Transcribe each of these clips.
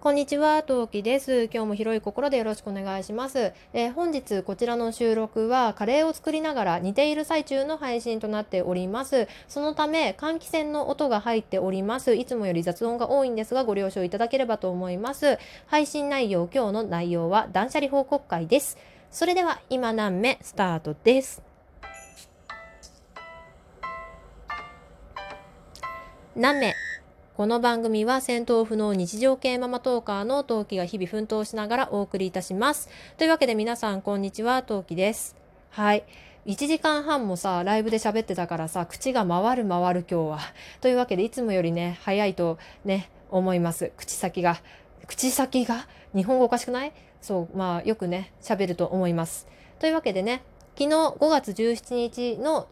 こんにちは、トウキです。今日も広い心でよろしくお願いします。えー、本日こちらの収録はカレーを作りながら煮ている最中の配信となっております。そのため換気扇の音が入っております。いつもより雑音が多いんですがご了承いただければと思います。配信内容、今日の内容は断捨離報告会です。それでは今何目スタートです。何目この番組は戦闘不能日常系ママトーカーの陶器が日々奮闘しながらお送りいたします。というわけで皆さんこんにちは、陶器です。はい。1時間半もさ、ライブで喋ってたからさ、口が回る回る今日は。というわけでいつもよりね、早いとね、思います。口先が。口先が？日本語おかしくない？そう、まあよくね、喋ると思います。というわけでね、昨日5月17日の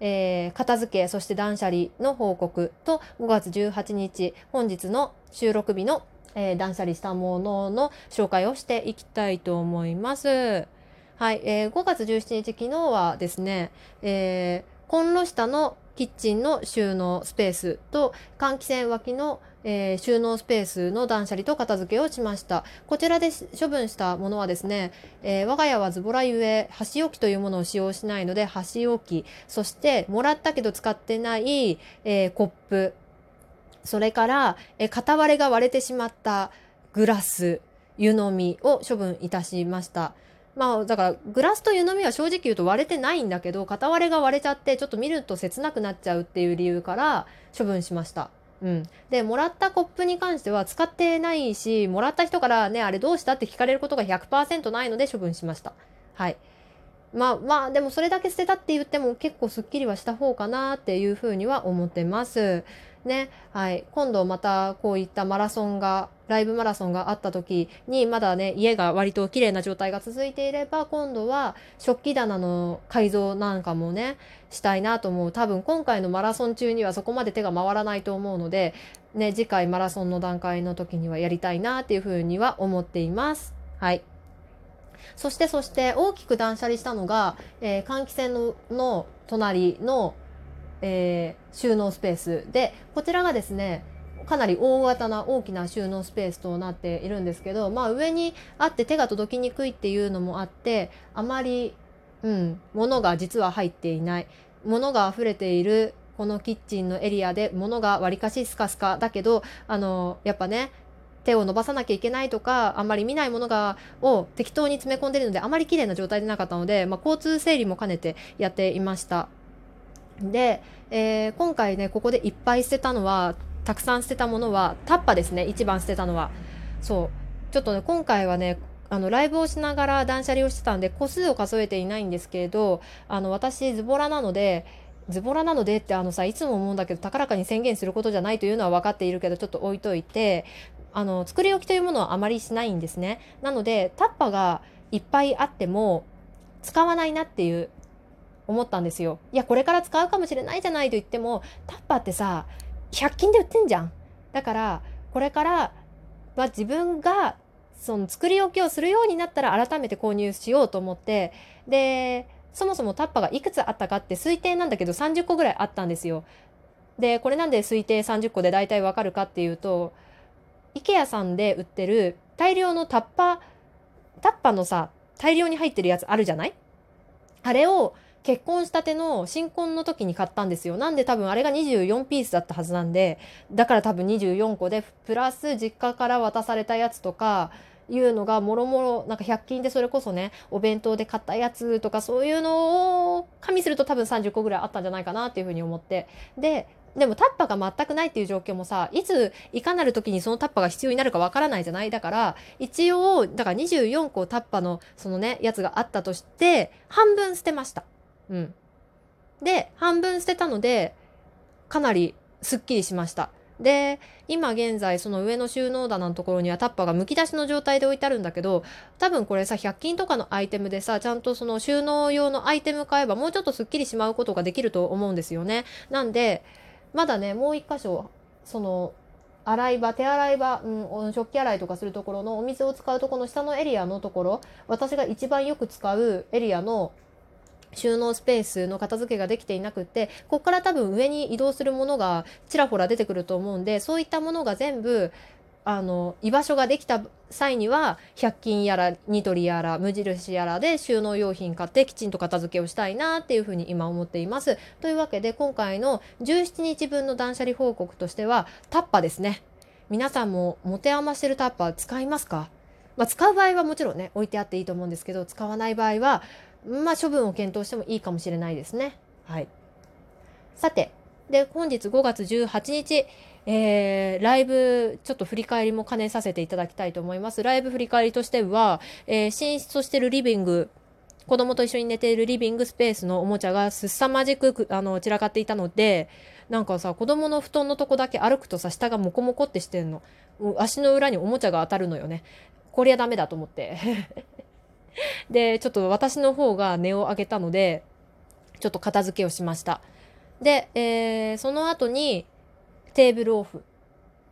えー、片付けそして断捨離の報告と5月18日本日の収録日の、えー、断捨離したものの紹介をしていきたいと思います。はい、えー、5月17日昨日はですね、えー、コンロ下のキッチンの収納スペースと換気扇脇の、えー、収納スペースの断捨離と片付けをしました。こちらで処分したものはですね、えー、我が家はズボラゆえ箸置きというものを使用しないので箸置き、そしてもらったけど使ってない、えー、コップ、それから、え片割れが割れてしまったグラス、湯飲みを処分いたしました。まあだからグラスと湯飲みは正直言うと割れてないんだけど片割れが割れちゃってちょっと見ると切なくなっちゃうっていう理由から処分しました。うん、でもらったコップに関しては使ってないしもらった人からねあれどうしたって聞かれることが100%ないので処分しました。はいまあまあでもそれだけ捨てたって言っても結構すっきりはした方かなっていうふうには思ってます。ね、はい、今度またこういったマラソンがライブマラソンがあった時にまだね家が割と綺麗な状態が続いていれば今度は食器棚の改造なんかもねしたいなと思う。多分今回のマラソン中にはそこまで手が回らないと思うので、ね、次回マラソンの段階の時にはやりたいなっていうふうには思っています。はい。そしてそして大きく断捨離したのが、えー、換気扇のの隣のえー、収納スペースでこちらがですねかなり大型な大きな収納スペースとなっているんですけど、まあ、上にあって手が届きにくいっていうのもあってあまり、うん、物が実は入っていない物が溢れているこのキッチンのエリアで物がわりかしスカスカだけどあのやっぱね手を伸ばさなきゃいけないとかあんまり見ないものがを適当に詰め込んでいるのであまり綺麗な状態でなかったので、まあ、交通整理も兼ねてやっていました。で、えー、今回ねここでいっぱい捨てたのはたくさん捨てたものはタッパですね一番捨てたのは。そう。ちょっとね今回はねあのライブをしながら断捨離をしてたんで個数を数えていないんですけれどあの私ズボラなのでズボラなのでってあのさいつも思うんだけど高らかに宣言することじゃないというのは分かっているけどちょっと置いといてあの作り置きというものはあまりしないんですね。なのでタッパがいっぱいあっても使わないなっていう思ったんですよ。いやこれから使うかもしれないじゃないと言ってもタッパーってさ100均で売ってんじゃん。だからこれからは自分がその作り置きをするようになったら改めて購入しようと思ってでそもそもタッパがいくつあったかって推定なんだけど30個ぐらいあったんですよ。でこれなんで推定30個で大体わかるかっていうと IKEA さんで売ってる大量のタッパタッパのさ大量に入ってるやつあるじゃない？あれを結婚したての新婚の時に買ったんですよ。なんで多分あれが24ピースだったはずなんで、だから多分24個で、プラス実家から渡されたやつとか、いうのがもろもろなんか100均でそれこそねお弁当で買ったやつとかそういうのを加味すると多分30個ぐらいあったんじゃないかなっていうふうに思ってででもタッパが全くないっていう状況もさいついかなる時にそのタッパが必要になるかわからないじゃないだから一応だから24個タッパのそのねやつがあったとして半分捨てました。うん。で、半分捨てたので、かなりすっきりしました。で、今現在その上の収納棚のところにはタッパーがむき出しの状態で置いてあるんだけど、多分これさ、100均とかのアイテムでさ、ちゃんとその収納用のアイテム買えばもうちょっとすっきりしまうことができると思うんですよね。なんで、まだね、もう一箇所、その、洗い場、手洗い場、うん、食器洗いとかするところのお水を使うとこの下のエリアのところ、私が一番よく使うエリアの収納スペースの片付けができていなくってここから多分上に移動するものがちらほら出てくると思うんでそういったものが全部あの居場所ができた際には100均やらニトリやら無印やらで収納用品買ってきちんと片付けをしたいなっていうふうに今思っています。というわけで今回の17日分の断捨離報告としてはタッパですね。皆さんも持て余してるタッパー使いますか？まあ、使う場合はもちろんね置いてあっていいと思うんですけど使わない場合はまあ処分を検討してもいいかもしれないですね。はい。さてで本日5月18日えー、ライブちょっと振り返りも兼ねさせていただきたいと思います。ライブ振り返りとしては、えー、寝室としてるリビング、子供と一緒に寝ているリビングスペースのおもちゃがすさまじくあの散らかっていたので、なんかさ、子供の布団のとこだけ歩くとさ、下がモコモコってしてんの。足の裏におもちゃが当たるのよね。こりゃダメだと思って。で、ちょっと私の方が値を上げたので、ちょっと片付けをしました。で、えー、その後に、テーブルオフ。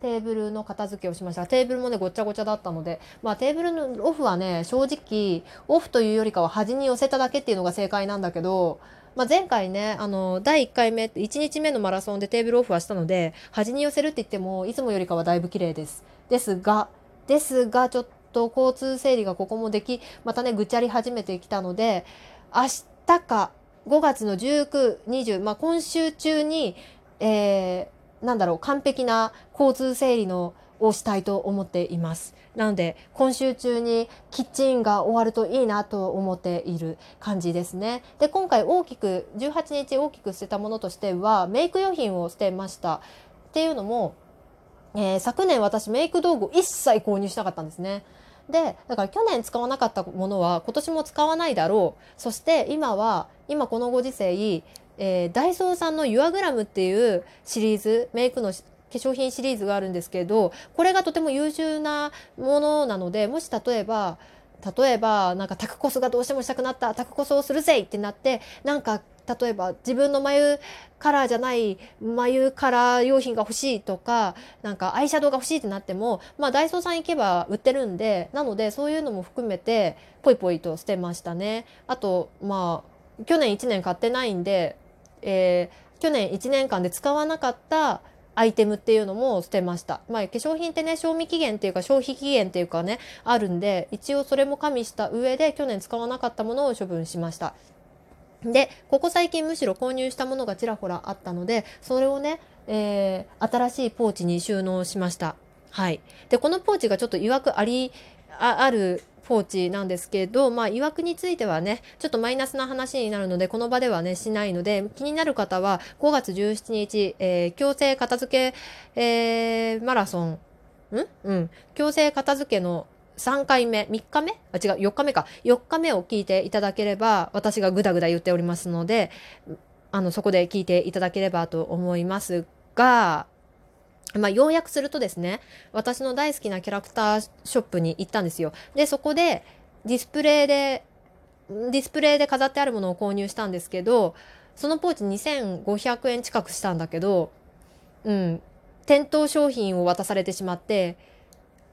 テーブルの片付けをしました。テーブルもねごちゃごちゃだったので。まあテーブルのオフはね正直オフというよりかは端に寄せただけっていうのが正解なんだけどまあ、前回ねあの第1回目1日目のマラソンでテーブルオフはしたので端に寄せるって言ってもいつもよりかはだいぶ綺麗です。ですがですがちょっと交通整理がここもできまたねぐちゃり始めてきたので明日か5月の1920まあ今週中にえー、なんだろう完璧な交通整理のをしたいと思っています。なので今週中にキッチンが終わるといいなと思っている感じですね。で今回大きく18日大きく捨てたものとしてはメイク用品を捨てました。っていうのも、えー、昨年私メイク道具一切購入しなかったんですね。でだから去年使わなかったものは今年も使わないだろう。そして今は今このご時世えー、ダイソーさんのユアグラムっていうシリーズメイクの化粧品シリーズがあるんですけどこれがとても優秀なものなのでもし例えば例えばなんかタクコスがどうしてもしたくなったタクコスをするぜってなってなんか例えば自分の眉カラーじゃない眉カラー用品が欲しいとかなんかアイシャドウが欲しいってなってもまあダイソーさん行けば売ってるんでなのでそういうのも含めてポイポイと捨てましたね。あとまあ去年1年買ってないんでえー、去年1年間で使わなかったアイテムっていうのも捨てました。まあ、化粧品ってね、賞味期限っていうか消費期限っていうかね、あるんで、一応それも加味した上で去年使わなかったものを処分しました。で、ここ最近むしろ購入したものがちらほらあったので、それをね、えー、新しいポーチに収納しました。はい。で、このポーチがちょっと曰くあり、ああるポーチなんですけど、まあ、曰くについてはね、ちょっとマイナスな話になるので、この場ではね、しないので、気になる方は、5月17日、えー、強制片付け、えー、マラソン、ん？うん。強制片付けの3回目、3日目？あ、違う、4日目か。4日目を聞いていただければ、私がぐだぐだ言っておりますので、あの、そこで聞いていただければと思いますが、まあ、要約するとですね、私の大好きなキャラクターショップに行ったんですよ。で、そこでディスプレイで、ディスプレイで飾ってあるものを購入したんですけど、そのポーチ2500円近くしたんだけど、うん、店頭商品を渡されてしまって、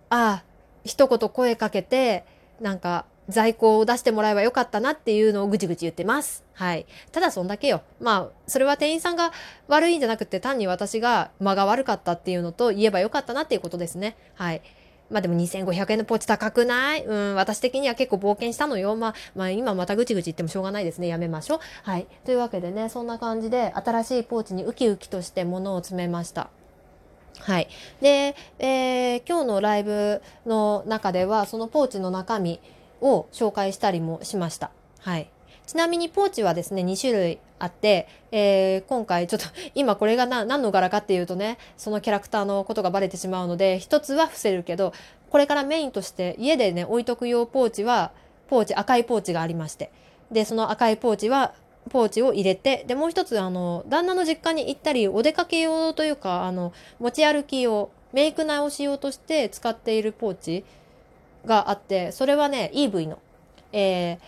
ああ、一言声かけて、なんか、在庫を出してもらえばよかったなっていうのをぐちぐち言ってます。はい。ただそんだけよ。まあ、それは店員さんが悪いんじゃなくて単に私が間が悪かったっていうのと言えばよかったなっていうことですね。はい。まあでも2500円のポーチ高くない？うん、私的には結構冒険したのよ。まあ、まあ今またぐちぐち言ってもしょうがないですね。やめましょう。はい。というわけでね、そんな感じで新しいポーチにウキウキとして物を詰めました。はい。で、えー、今日のライブの中では、そのポーチの中身、を紹介したりもしました。はい。ちなみにポーチはですね、2種類あって、えー、今回ちょっと今これが何の柄かっていうとね、そのキャラクターのことがバレてしまうので、一つは伏せるけど、これからメインとして家でね、置いとく用ポーチは、ポーチ、赤いポーチがありまして。で、その赤いポーチは、ポーチを入れて、で、もう一つ、あの、旦那の実家に行ったり、お出かけ用というか、あの、持ち歩き用、メイク直し用として使っているポーチがあって、それはね、EV の、えー、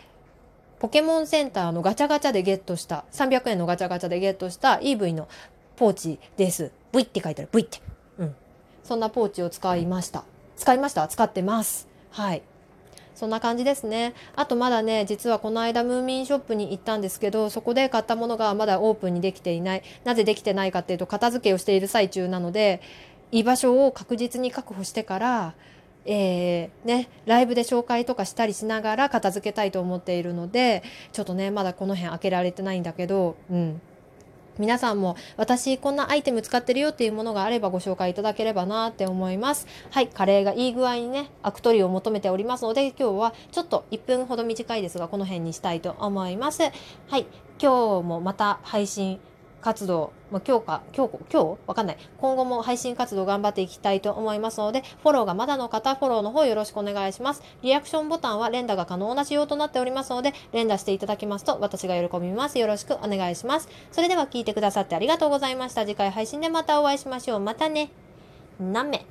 ポケモンセンターのガチャガチャでゲットした、300円のガチャガチャでゲットした EV のポーチです。V って書いてある。V って。うん。そんなポーチを使いました。使いました使ってます。はい。そんな感じですね。あとまだね、実はこの間ムーミンショップに行ったんですけど、そこで買ったものがまだオープンにできていない。なぜできてないかっていうと、片付けをしている最中なので、居場所を確実に確保してからえー、ね、ライブで紹介とかしたりしながら片付けたいと思っているのでちょっとねまだこの辺開けられてないんだけど、うん、皆さんも私こんなアイテム使ってるよっていうものがあればご紹介いただければなって思います。はい、カレーがいい具合にね、アク取りを求めておりますので、今日はちょっと1分ほど短いですが、この辺にしたいと思います。はい、今日もまた配信活動、まあ、今日か、今日、今日わかんない。今後も配信活動頑張っていきたいと思いますので、フォローがまだの方、フォローの方よろしくお願いします。リアクションボタンは連打が可能な仕様となっておりますので、連打していただきますと私が喜びます。よろしくお願いします。それでは聞いてくださってありがとうございました。次回配信でまたお会いしましょう。またね。なめ。